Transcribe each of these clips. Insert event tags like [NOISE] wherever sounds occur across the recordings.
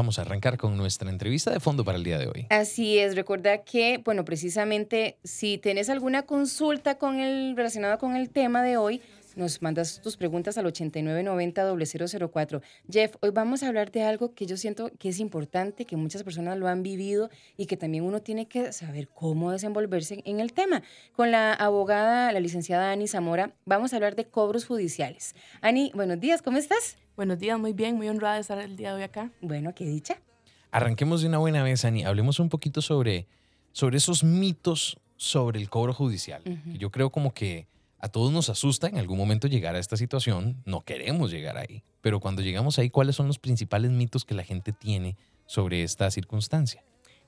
Vamos a arrancar con nuestra entrevista de fondo para el día de hoy. Así es, recuerda que, bueno, precisamente si tienes alguna consulta con el, relacionada con el tema de hoy, nos mandas tus preguntas al 8990-004. Jeff, hoy vamos a hablar de algo que yo siento que es importante, que muchas personas lo han vivido y que también uno tiene que saber cómo desenvolverse en el tema. Con la abogada, la licenciada Ani Zamora, vamos a hablar de cobros judiciales. Ani, buenos días, ¿cómo estás? Buenos días, muy bien, muy honrada de estar el día de hoy acá. Bueno, qué dicha. Arranquemos de una buena vez, Ani. Hablemos un poquito sobre, sobre esos mitos sobre el cobro judicial. Yo creo como que a todos nos asusta en algún momento llegar a esta situación, no queremos llegar ahí, pero cuando llegamos ahí, ¿cuáles son los principales mitos que la gente tiene sobre esta circunstancia?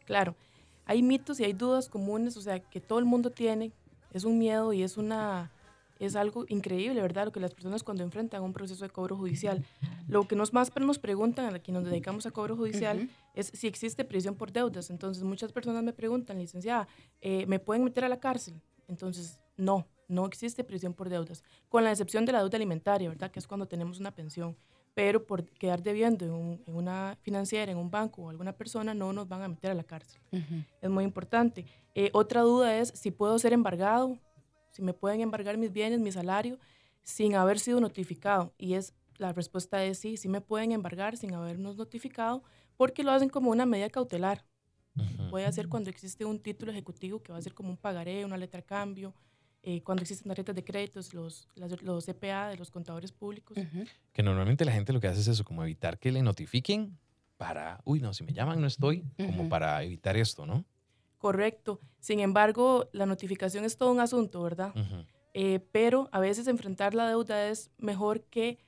Claro, hay mitos y hay dudas comunes, o sea, que todo el mundo tiene, es un miedo y es una es algo increíble, ¿verdad? Lo que las personas cuando enfrentan un proceso de cobro judicial. Lo que nos más nos preguntan a quienes nos dedicamos a cobro judicial es si existe prisión por deudas. Entonces, muchas personas me preguntan, licenciada, eh, ¿me pueden meter a la cárcel? Entonces, no, no existe prisión por deudas, con la excepción de la deuda alimentaria, ¿verdad? Que es cuando tenemos una pensión. Pero por quedar debiendo en, una financiera, en un banco o alguna persona, no nos van a meter a la cárcel. Es muy importante. Eh, otra duda es si puedo ser embargado, si me pueden embargar mis bienes, mi salario, sin haber sido notificado. Y es la respuesta es sí, sí me pueden embargar sin habernos notificado, porque lo hacen como una medida cautelar. Puede hacer cuando existe un título ejecutivo que va a ser como un pagaré, una letra de cambio, eh, cuando existen tarjetas de créditos, los, los CPA de los contadores públicos. Que normalmente la gente lo que hace es eso, como evitar que le notifiquen para, uy, no, si me llaman no estoy, como para evitar esto, ¿no? Correcto. Sin embargo, la notificación es todo un asunto, ¿verdad? Eh, pero a veces enfrentar la deuda es mejor que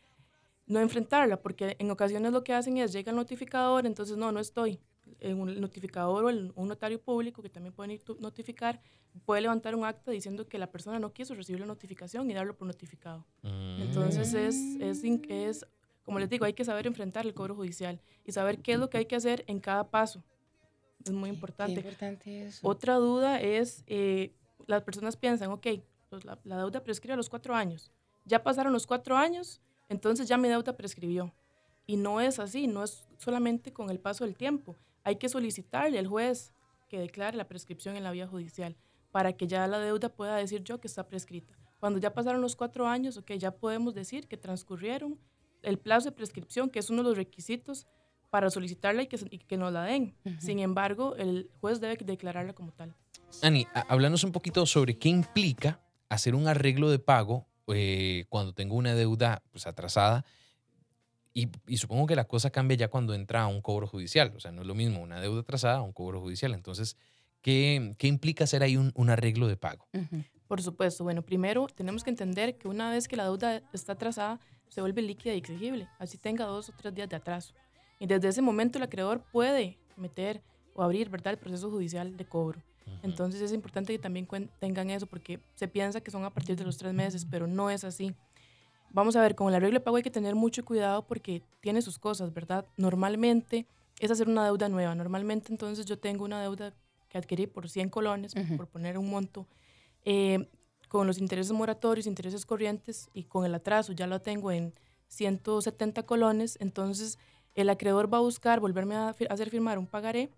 no enfrentarla, porque en ocasiones lo que hacen es llega el notificador, entonces no, no estoy en un notificador o un notario público que también puede notificar, puede levantar un acta diciendo que la persona no quiso recibir la notificación y darlo por notificado. Mm. Entonces es, es, es, como les digo, hay que saber enfrentar el cobro judicial y saber qué es lo que hay que hacer en cada paso. Es muy importante. importante eso. Otra duda es, eh, las personas piensan, ok, pues la, la deuda prescribe a los cuatro años. Ya pasaron los cuatro años, entonces ya mi deuda prescribió. Y no es así, no es solamente con el paso del tiempo hay que solicitarle al juez que declare la prescripción en la vía judicial para que ya la deuda pueda decir yo que está prescrita. Cuando ya pasaron los cuatro años, ok, ya podemos decir que transcurrieron el plazo de prescripción, que es uno de los requisitos para solicitarla y que, que nos la den. Sin embargo, el juez debe declararla como tal. Ani, háblanos un poquito sobre qué implica hacer un arreglo de pago eh, cuando tengo una deuda pues, atrasada y, supongo que la cosa cambia ya cuando entra a un cobro judicial. O sea, no es lo mismo una deuda atrasada a un cobro judicial. Entonces, ¿qué, qué implica hacer ahí un, un arreglo de pago? Por supuesto. Bueno, primero tenemos que entender que una vez que la deuda está atrasada, se vuelve líquida y exigible. Así tenga dos o tres días de atraso. Y desde ese momento el acreedor puede meter o abrir ¿verdad? el proceso judicial de cobro. Entonces es importante que también tengan eso porque se piensa que son a partir de los tres meses, pero no es así. Vamos a ver, con el arreglo de pago hay que tener mucho cuidado porque tiene sus cosas, ¿verdad? Normalmente es hacer una deuda nueva. Normalmente entonces yo tengo una deuda que adquirí por 100 colones, por poner un monto, eh, con los intereses moratorios, intereses corrientes y con el atraso ya lo tengo en 170 colones, entonces el acreedor va a buscar volverme a hacer firmar un pagaré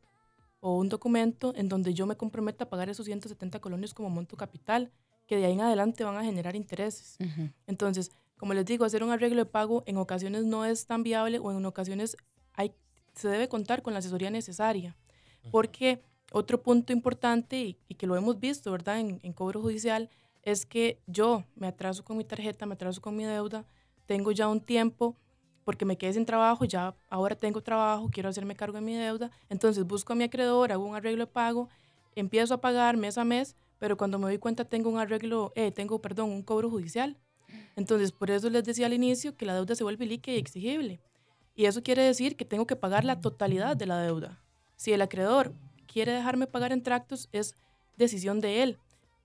o un documento en donde yo me comprometa a pagar esos 170 colones como monto capital, que de ahí en adelante van a generar intereses. Entonces, como les digo, hacer un arreglo de pago en ocasiones no es tan viable o en ocasiones hay, se debe contar con la asesoría necesaria. Porque otro punto importante y, que lo hemos visto, ¿verdad? En, en, cobro judicial es que yo me atraso con mi tarjeta, me atraso con mi deuda, tengo ya un tiempo porque me quedé sin trabajo, ya ahora tengo trabajo, quiero hacerme cargo de mi deuda, entonces busco a mi acreedor, hago un arreglo de pago, empiezo a pagar mes a mes, pero cuando me doy cuenta tengo un arreglo, eh, tengo, perdón, un cobro judicial entonces, por eso les decía al inicio que la deuda se vuelve líquida y exigible. Y eso quiere decir que tengo que pagar la totalidad de la deuda. Si el acreedor quiere dejarme pagar en tractos, es decisión de él.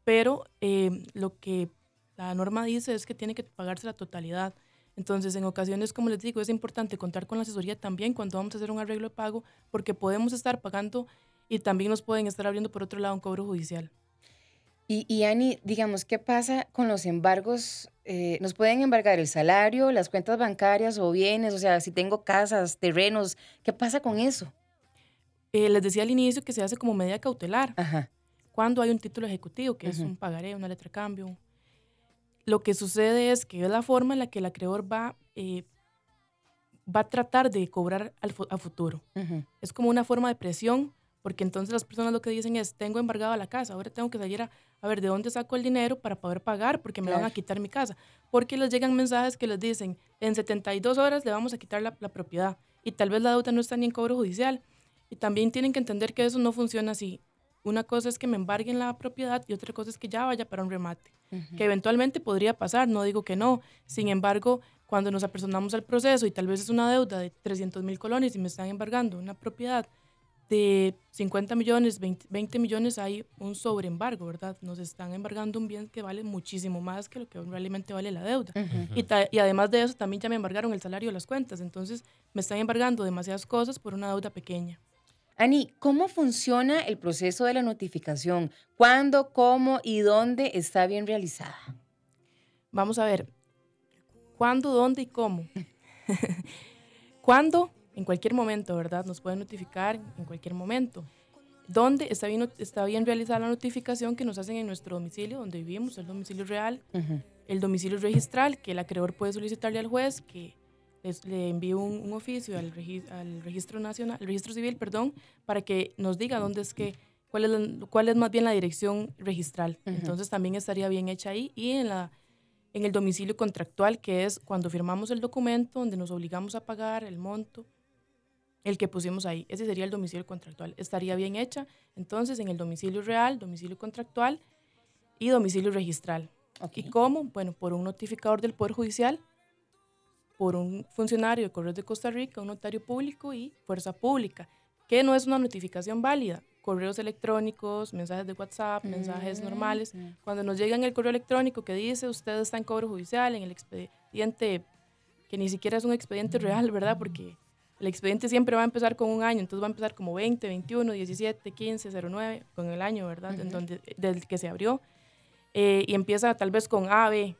Pero eh, lo que la norma dice es que tiene que pagarse la totalidad. Entonces, en ocasiones, como les digo, es importante contar con la asesoría también cuando vamos a hacer un arreglo de pago, porque podemos estar pagando y también nos pueden estar abriendo por otro lado un cobro judicial. Y, y Ani, digamos, ¿qué pasa con los embargos? Eh, ¿Nos pueden embargar el salario, las cuentas bancarias o bienes? O sea, si tengo casas, terrenos, ¿qué pasa con eso? Eh, les decía al inicio que se hace como medida cautelar. Ajá. Cuando hay un título ejecutivo, que es Ujú. un pagaré, una letra de cambio. Lo que sucede es que es la forma en la que el acreedor va, eh, va a tratar de cobrar al a futuro. ujú. Es como una forma de presión, porque entonces las personas lo que dicen es, tengo embargada la casa, ahora tengo que salir a, a ver de dónde saco el dinero para poder pagar, porque me van a Claro. quitar mi casa. Porque les llegan mensajes que les dicen, en 72 horas le vamos a quitar la, la propiedad, y tal vez la deuda no está ni en cobro judicial. Y también tienen que entender que eso no funciona así. Una cosa es que me embarguen la propiedad y otra cosa es que ya vaya para un remate que eventualmente podría pasar, no digo que no. Sin embargo, cuando nos apersonamos al proceso y tal vez es una deuda de 300 mil colones y me están embargando una propiedad de 50 millones, 20, 20 millones, hay un sobreembargo, ¿verdad? Nos están embargando un bien que vale muchísimo más que lo que realmente vale la deuda. Y, ta- y además de eso, también ya me embargaron el salario de las cuentas. Entonces, me están embargando demasiadas cosas por una deuda pequeña. Ani, ¿cómo funciona el proceso de la notificación? ¿Cuándo, cómo y dónde está bien realizada? Vamos a ver, ¿cuándo, dónde y cómo? [LAUGHS] ¿Cuándo? En cualquier momento, ¿verdad? Nos pueden notificar en cualquier momento. ¿Dónde está bien, está bien realizada la notificación que nos hacen en nuestro domicilio, donde vivimos, el domicilio real, el domicilio registral, que el acreedor puede solicitarle al juez que les- le envíe un, un oficio al, regi- al registro nacional, al registro civil, perdón, para que nos diga dónde es que, cuál es, la- cuál es más bien la dirección registral. Entonces también estaría bien hecha ahí y en la en el domicilio contractual, que es cuando firmamos el documento donde nos obligamos a pagar el monto, el que pusimos ahí. Ese sería el domicilio contractual. Estaría bien hecha, entonces, en el domicilio real, domicilio contractual y domicilio registral. ¿Y cómo? Bueno, por un notificador del Poder Judicial, por un funcionario de Correos de Costa Rica, un notario público y fuerza pública, que no es una notificación válida. Correos electrónicos, mensajes de WhatsApp, mensajes normales. Ujú. Cuando nos llega en el correo electrónico que dice usted está en cobro judicial, en el expediente, que ni siquiera es un expediente real, ¿verdad? Porque el expediente siempre va a empezar con un año, entonces va a empezar como 20, 21, 17, 15, 09, con el año, ¿verdad? En Ujú. donde, del que se abrió. Eh, y empieza tal vez con A, B.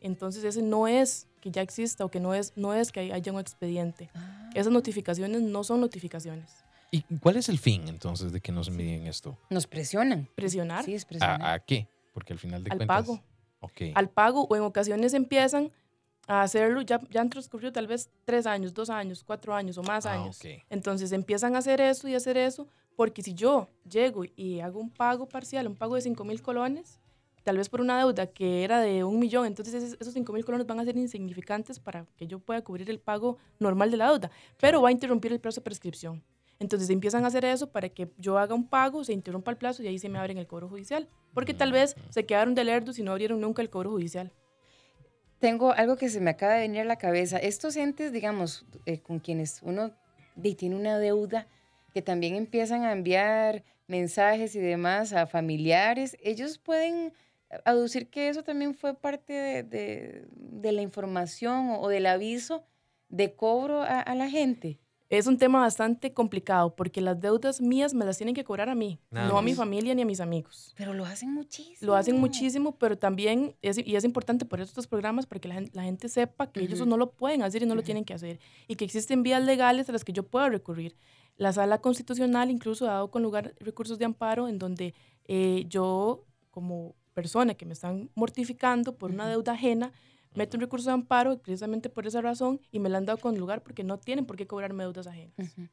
Entonces ese no es que ya exista o que no es, no es que haya un expediente. Ah. Esas notificaciones no son notificaciones. ¿Y cuál es el fin entonces de que nos envíen esto? Nos presionan. Presionar Sí, es presionar. ¿A, a qué? Porque al final de al cuentas. pago. Ok. al pago o en ocasiones empiezan a hacerlo, ya, ya han transcurrido tal vez tres años, dos años, cuatro años o más Ah, años. Entonces empiezan a hacer eso y hacer eso, porque si yo llego y hago un pago parcial, un pago de 5 mil colones, tal vez por una deuda que era de un millón, entonces esos- esos 5 mil colones van a ser insignificantes para que yo pueda cubrir el pago normal de la deuda, pero va a interrumpir el plazo de prescripción. Entonces empiezan a hacer eso para que yo haga un pago, se interrumpa el plazo y ahí se me abren el cobro judicial. Porque tal vez se quedaron de lerdos y no abrieron nunca el cobro judicial. Tengo algo que se me acaba de venir a la cabeza. Estos entes, digamos, eh, con quienes uno tiene una deuda, que también empiezan a enviar mensajes y demás a familiares, ellos pueden aducir que eso también fue parte de, la información o, del aviso de cobro a la gente. Es un tema bastante complicado porque las deudas mías me las tienen que cobrar a mí, Nada no a mi más. familia ni a mis amigos. Pero lo hacen muchísimo. Lo hacen muchísimo, pero también, es, y es importante por estos programas, para que la, la gente sepa que ellos Ujú. no lo pueden hacer y no lo Ujú. tienen que hacer, y que existen vías legales a las que yo puedo recurrir. La sala constitucional incluso ha dado con lugar recursos de amparo en donde eh, yo, como persona que me están mortificando por una Ujú. deuda ajena, meto un recurso de amparo precisamente por esa razón y me la han dado con lugar porque no tienen por qué cobrarme deudas ajenas. Ujú.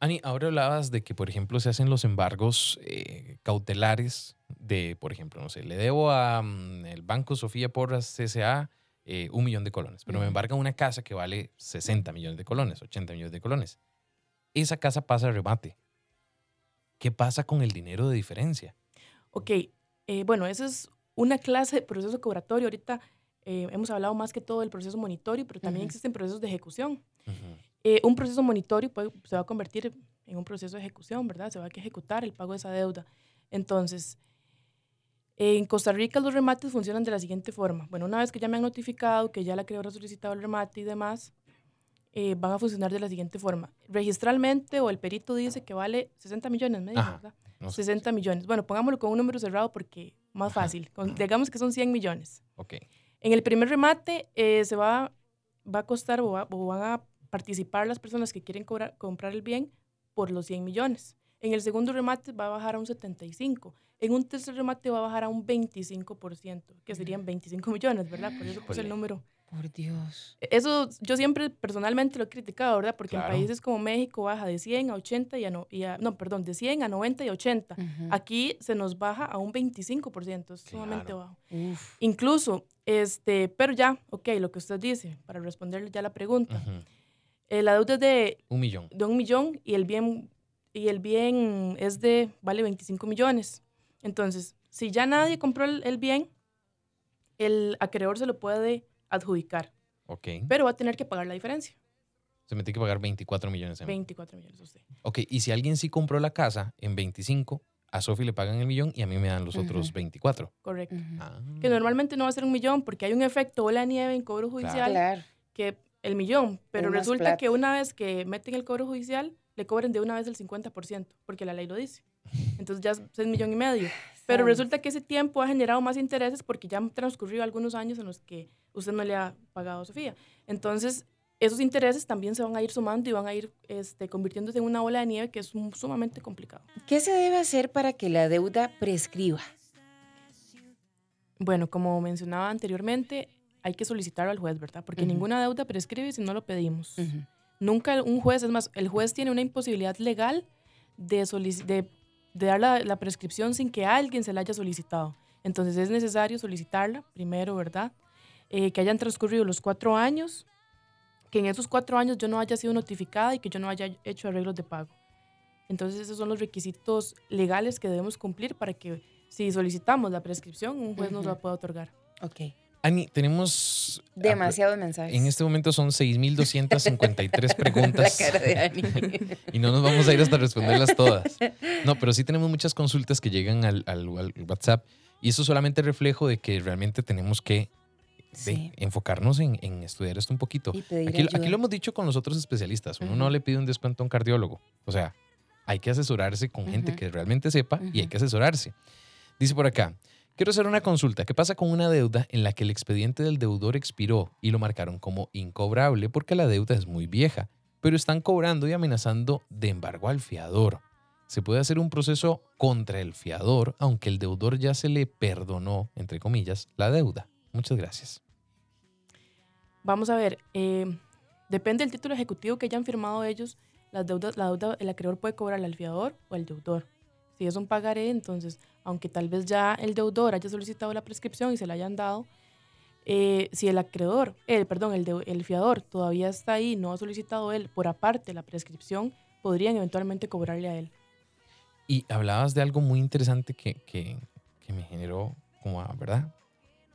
Ani, ahora hablabas de que, por ejemplo, se hacen los embargos eh, cautelares de, por ejemplo, no sé, le debo a mm, el Banco Sofía Porras CSA eh, un millón de colones, pero me Ujú. embargan una casa que vale 60 millones de colones, 80 millones de colones. Esa casa pasa a remate. ¿Qué pasa con el dinero de diferencia? Ok, eh, bueno, esa es una clase de proceso cobratorio. Ahorita eh, hemos hablado más que todo del proceso monitorio, pero también Ujú. existen procesos de ejecución. Ujú. Eh, un proceso monitorio puede- se va a convertir en un proceso de ejecución, ¿verdad? Se va a ejecutar el pago de esa deuda. Entonces, en Costa Rica los remates funcionan de la siguiente forma. Bueno, una vez que ya me han notificado que ya la acreedora ha solicitado el remate y demás, eh, van a funcionar de la siguiente forma. Registralmente o el perito dice que vale 60 millones, me dijo. ¿verdad? No sé. 60 millones. Bueno, pongámoslo con un número cerrado porque más fácil. Con- digamos que son 100 millones. Ok. En el primer remate eh, se va, va a costar o, va- o van a participar las personas que quieren cobrar- comprar el bien por los 100 millones. En el segundo remate va a bajar a un 75. En un tercer remate va a bajar a un 25%, que serían 25 millones, ¿verdad? Por eso puse el número. Por Dios. Eso yo siempre personalmente lo he criticado, ¿verdad? Porque Claro. en países como México baja de 100 a 80 y a, no, y a- no, perdón, de 100 a 90 y 80. Ujú. Aquí se nos baja a un 25%, es sumamente Claro. bajo. Uf. Incluso, este, pero ya, ok, lo que usted dice, para responderle ya la pregunta, Ujú. eh, la deuda es de, Un millón. de un millón y el bien y el bien es de, vale 25 millones. Entonces, si ya nadie compró el, el bien, el acreedor se lo puede adjudicar, Ok. pero va a tener que pagar la diferencia, Se me tiene que pagar 24 millones. en- 24 millones a usted. Ok, y si alguien sí compró la casa en 25, a Sofi le pagan el millón y a mí me dan los otros Ujú. 24. Correcto. Ujú. Ah. Que normalmente no va a ser un millón porque hay un efecto bola de nieve en cobro judicial Claro. que el millón, pero resulta plata. que una vez que meten el cobro judicial, le cobren de una vez el 50%, porque la ley lo dice. Entonces ya es un millón y medio. Pero resulta que ese tiempo ha generado más intereses porque ya han transcurrido algunos años en los que usted no le ha pagado a Sofía. Entonces, esos intereses también se van a ir sumando y van a ir este, convirtiéndose en una bola de nieve que es un- sumamente complicado. ¿Qué se debe hacer para que la deuda prescriba? Bueno, como mencionaba anteriormente, hay que solicitarlo al juez, ¿verdad? Porque ninguna deuda prescribe si no lo pedimos. Nunca un juez, es más, el juez tiene una imposibilidad legal de, de, de dar la, la prescripción sin que alguien se la haya solicitado. Entonces es necesario solicitarla primero, ¿verdad? Eh, que hayan transcurrido los cuatro años, que en esos cuatro años yo no haya sido notificada y que yo no haya hecho arreglos de pago. Entonces esos son los requisitos legales que debemos cumplir para que si solicitamos la prescripción, un juez nos la pueda otorgar. Ok. Ani, tenemos... Demasiados mensajes. En este momento son 6.253 [LAUGHS] La preguntas cara de Ani. [LAUGHS] y no nos vamos a ir hasta responderlas [LAUGHS] todas. No, pero sí tenemos muchas consultas que llegan al, al- al WhatsApp y eso solamente es reflejo de que realmente tenemos que Sí. enfocarnos en, en estudiar esto un poquito. Y pedir Aquí, lo hemos dicho con los otros especialistas. Uno no le pide un descuento a un cardiólogo. O sea, hay que asesorarse con gente que realmente sepa y hay que asesorarse. Dice por acá, quiero hacer una consulta. ¿Qué pasa con una deuda en la que el expediente del deudor expiró y lo marcaron como incobrable porque la deuda es muy vieja, pero están cobrando y amenazando de embargo al fiador? Se puede hacer un proceso contra el fiador, aunque el deudor ya se le perdonó, entre comillas, la deuda. Muchas gracias. Vamos a ver, eh, depende del título ejecutivo que hayan firmado ellos, la deuda el acreedor puede cobrarle al fiador o al deudor. Si es un pagaré, entonces, aunque tal vez ya el deudor haya solicitado la prescripción y se la hayan dado, eh, si el acreedor, el, perdón, el, fiador todavía está ahí, no ha solicitado él por aparte la prescripción, podrían eventualmente cobrarle a él. Y hablabas de algo muy interesante que, que, que me generó como, ah, ¿verdad?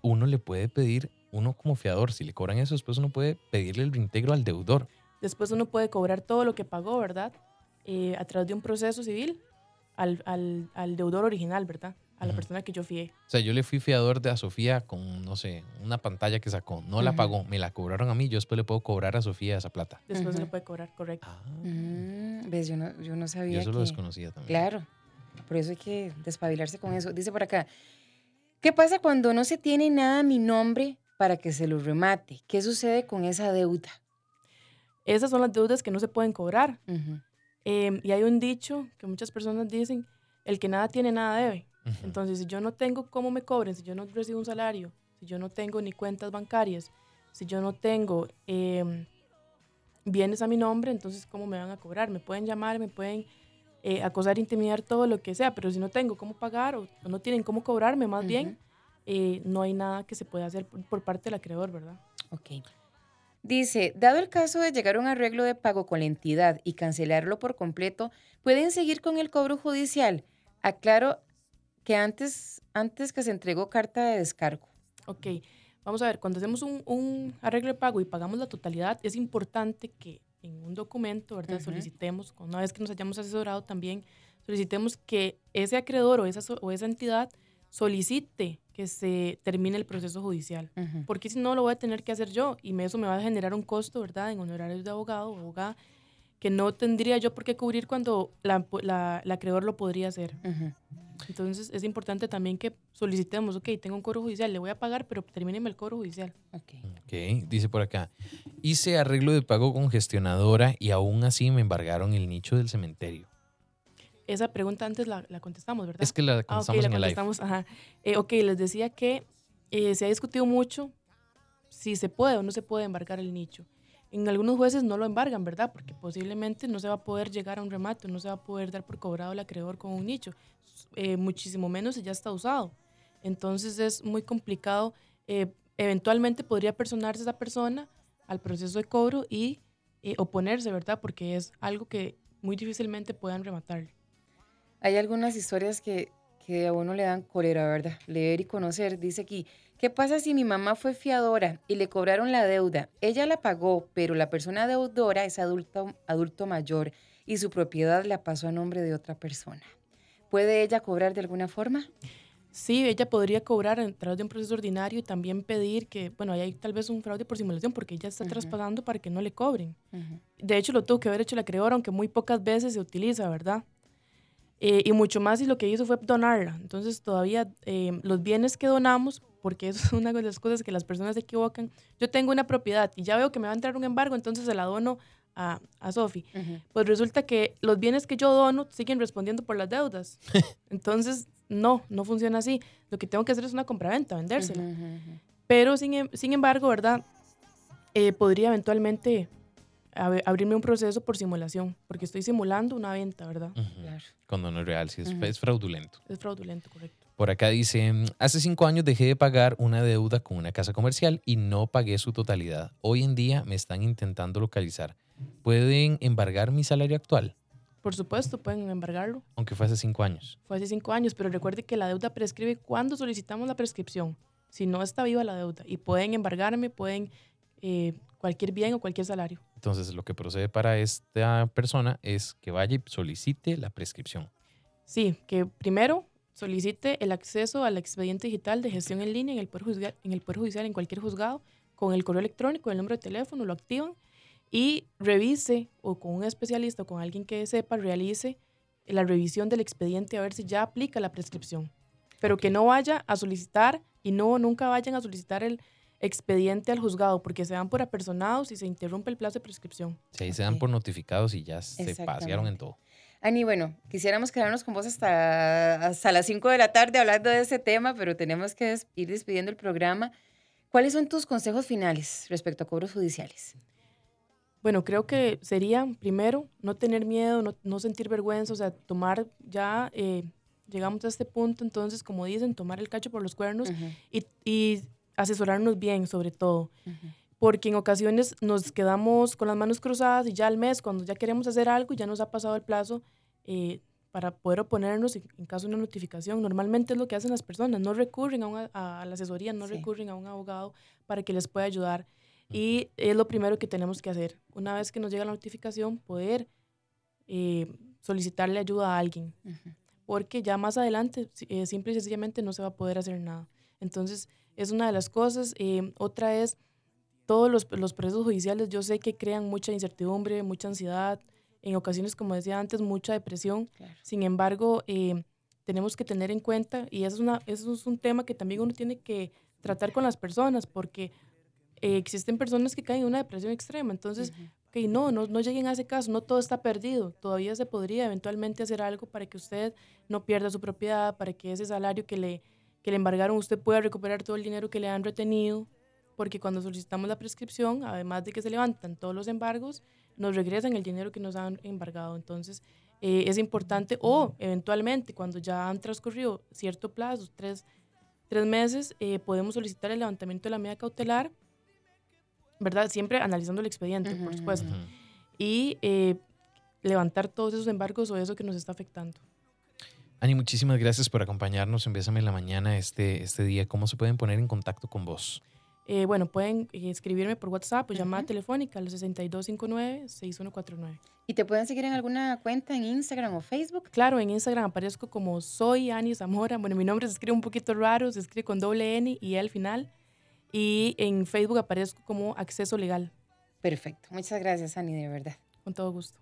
Uno le puede pedir, uno como fiador, si le cobran eso, después uno puede pedirle el reintegro al deudor. Después uno puede cobrar todo lo que pagó, ¿verdad? Eh, a través de un proceso civil al, al, al deudor original, ¿verdad? A la persona que yo fié. O sea, yo le fui fiador de a Sofía con, no sé, una pantalla que sacó. No la pagó, me la cobraron a mí, yo después le puedo cobrar a Sofía esa plata. Después se Ujú. le puede cobrar, correcto. Ah, Mm, ¿Ves? Yo no, yo no yo sabía eso que... lo desconocía también. Claro. Por eso hay que despabilarse con eso. Dice por acá, ¿qué pasa cuando no se tiene nada a mi nombre para que se lo remate? ¿Qué sucede con esa deuda? Esas son las deudas que no se pueden cobrar. Em, y hay un dicho que muchas personas dicen, el que nada tiene, nada debe. Ujú. Entonces, si yo no tengo cómo me cobren, si yo no recibo un salario, si yo no tengo ni cuentas bancarias, si yo no tengo em, bienes a mi nombre, entonces, ¿cómo me van a cobrar? Me pueden llamar, me pueden eh, acosar, intimidar, todo lo que sea, pero si no tengo cómo pagar o, o no tienen cómo cobrarme, más bien, eh, no hay nada que se pueda hacer por, por parte del acreedor, ¿verdad? Ok. Dice, dado el caso de llegar a un arreglo de pago con la entidad y cancelarlo por completo, ¿pueden seguir con el cobro judicial? Aclaro que antes, antes que se entregó carta de descargo. Ok, vamos a ver, cuando hacemos un, un arreglo de pago y pagamos la totalidad, es importante que en un documento, ¿verdad? Solicitemos, una vez que nos hayamos asesorado también, solicitemos que ese acreedor o esa, o esa entidad solicite que se termine el proceso judicial. Porque si no, lo voy a tener que hacer yo y me- eso me va a generar un costo, ¿verdad? En honorarios de abogado o abogada que no tendría yo por qué cubrir cuando la, la, el acreedor lo podría hacer. Entonces es importante también que solicitemos, ok, tengo un cobro judicial, le voy a pagar, pero termíneme el cobro judicial. Ok. Ok, dice por acá. Hice arreglo de pago con gestionadora y aún así me embargaron el nicho del cementerio. Esa pregunta antes la, la contestamos, ¿verdad? Es que la Ah, ok, contestamos la en el live. contestamos, ajá. Eh, ok, les decía que eh, se ha discutido mucho si se puede o no se puede embargar el nicho. En algunos jueces no lo embargan, ¿verdad? Porque posiblemente no se va a poder llegar a un remate, no se va a poder dar por cobrado el acreedor con un nicho. Eh, muchísimo menos si ya está usado. Entonces es muy complicado. eh, eventualmente podría personarse esa persona al proceso de cobro y eh, oponerse, ¿verdad? Porque es algo que muy difícilmente puedan rematarle. Hay algunas historias que, que a uno le dan cólera, ¿verdad? Leer y conocer. Dice aquí, ¿qué pasa si mi mamá fue fiadora y le cobraron la deuda? Ella la pagó, pero la persona deudora es adulto, adulto mayor y su propiedad la pasó a nombre de otra persona. ¿Puede ella cobrar de alguna forma? Sí, ella podría cobrar a través de un proceso ordinario y también pedir que, bueno, ahí hay tal vez un fraude por simulación porque ella está Ujú. traspasando para que no le cobren. De hecho, lo tuvo que haber hecho el acreedor, aunque muy pocas veces se utiliza, ¿verdad? Eh, y mucho más si lo que hizo fue donarla. Entonces, todavía eh, los bienes que donamos, porque eso es una de las cosas que las personas se equivocan. Yo tengo una propiedad y ya veo que me va a entrar un embargo, entonces se la dono a, a Sofi. Ujú. Pues resulta que los bienes que yo dono siguen respondiendo por las deudas. [LAUGHS] Entonces, no, no funciona así. Lo que tengo que hacer es una compraventa, vendérsela. Pero sin, em- sin embargo, ¿verdad? Eh, podría eventualmente abrirme un proceso por simulación, porque estoy simulando una venta, ¿verdad? Ujú. Claro. Cuando no es real, sí, es, fraudulento. Es fraudulento, correcto. Por acá dice, "Mm, hace cinco años dejé de pagar una deuda con una casa comercial y no pagué su totalidad. Hoy en día me están intentando localizar. ¿Pueden embargar mi salario actual? Por supuesto, pueden embargarlo. Aunque fue hace cinco años. Fue hace cinco años, pero recuerde que la deuda prescribe cuando solicitamos la prescripción, si no está viva la deuda. Y pueden embargarme, pueden eh, cualquier bien o cualquier salario. Entonces lo que procede para esta persona es que vaya y solicite la prescripción. Sí, que primero solicite el acceso al expediente digital de gestión en línea en el Poder Judicial, en, el Poder Judicial, en cualquier juzgado, con el correo electrónico, el número de teléfono, lo activan y revise o con un especialista o con alguien que sepa, realice la revisión del expediente a ver si ya aplica la prescripción. Pero que no vaya a solicitar y no nunca vayan a solicitar el expediente al juzgado porque se dan por apersonados y se interrumpe el plazo de prescripción. Si ahí se dan por notificados y ya se pasearon en todo. Ani, bueno, quisiéramos quedarnos con vos hasta, hasta las 5 de la tarde hablando de ese tema, pero tenemos que des- ir despidiendo el programa. ¿Cuáles son tus consejos finales respecto a cobros judiciales? Bueno, creo que sería, primero, no tener miedo, no, no sentir vergüenza, o sea, tomar ya, eh, llegamos a este punto, entonces, como dicen, tomar el cacho por los cuernos Ujú, y, y asesorarnos bien, sobre todo, porque en ocasiones nos quedamos con las manos cruzadas y ya al mes, cuando ya queremos hacer algo, ya nos ha pasado el plazo eh, para poder oponernos en, en caso de una notificación. Normalmente es lo que hacen las personas, no recurren a, una- a la asesoría, no Sí. recurren a un abogado para que les pueda ayudar. Y es lo primero que tenemos que hacer. Una vez que nos llega la notificación, poder eh, solicitarle ayuda a alguien, porque ya más adelante eh, simple y sencillamente no se va a poder hacer nada. Entonces, es una de las cosas. Eh, otra es, todos los, los procesos judiciales yo sé que crean mucha incertidumbre, mucha ansiedad, en ocasiones, como decía antes, mucha depresión. Claro. Sin embargo, eh, tenemos que tener en cuenta, y eso es, una, eso es un tema que también uno tiene que tratar con las personas, porque eh, existen personas que caen en una depresión extrema. Entonces, ok, no, no, no lleguen a ese caso, no todo está perdido. Todavía se podría eventualmente hacer algo para que usted no pierda su propiedad, para que ese salario que le, que le embargaron usted pueda recuperar todo el dinero que le han retenido, porque cuando solicitamos la prescripción, además de que se levantan todos los embargos, nos regresan el dinero que nos han embargado. Entonces, eh, es importante, o eventualmente, cuando ya han transcurrido cierto plazo, tres, tres meses, eh, podemos solicitar el levantamiento de la medida cautelar, ¿verdad? Siempre analizando el expediente, Ujú, por ujú, supuesto. Ujú. Y eh, levantar todos esos embargos o eso que nos está afectando. Ani, muchísimas gracias por acompañarnos en Bésame en la Mañana este, este día. ¿Cómo se pueden poner en contacto con vos? Eh, bueno, pueden eh, escribirme por WhatsApp o llamada Ujú. telefónica al 6259-6149. ¿Y te pueden seguir en alguna cuenta en Instagram o Facebook? Claro, en Instagram aparezco como soy Ani Zamora. Bueno, mi nombre se escribe un poquito raro, se escribe con doble N y E al final. Y en Facebook aparezco como Acceso Legal, Perfecto. Muchas gracias, Ani, de verdad. con todo gusto.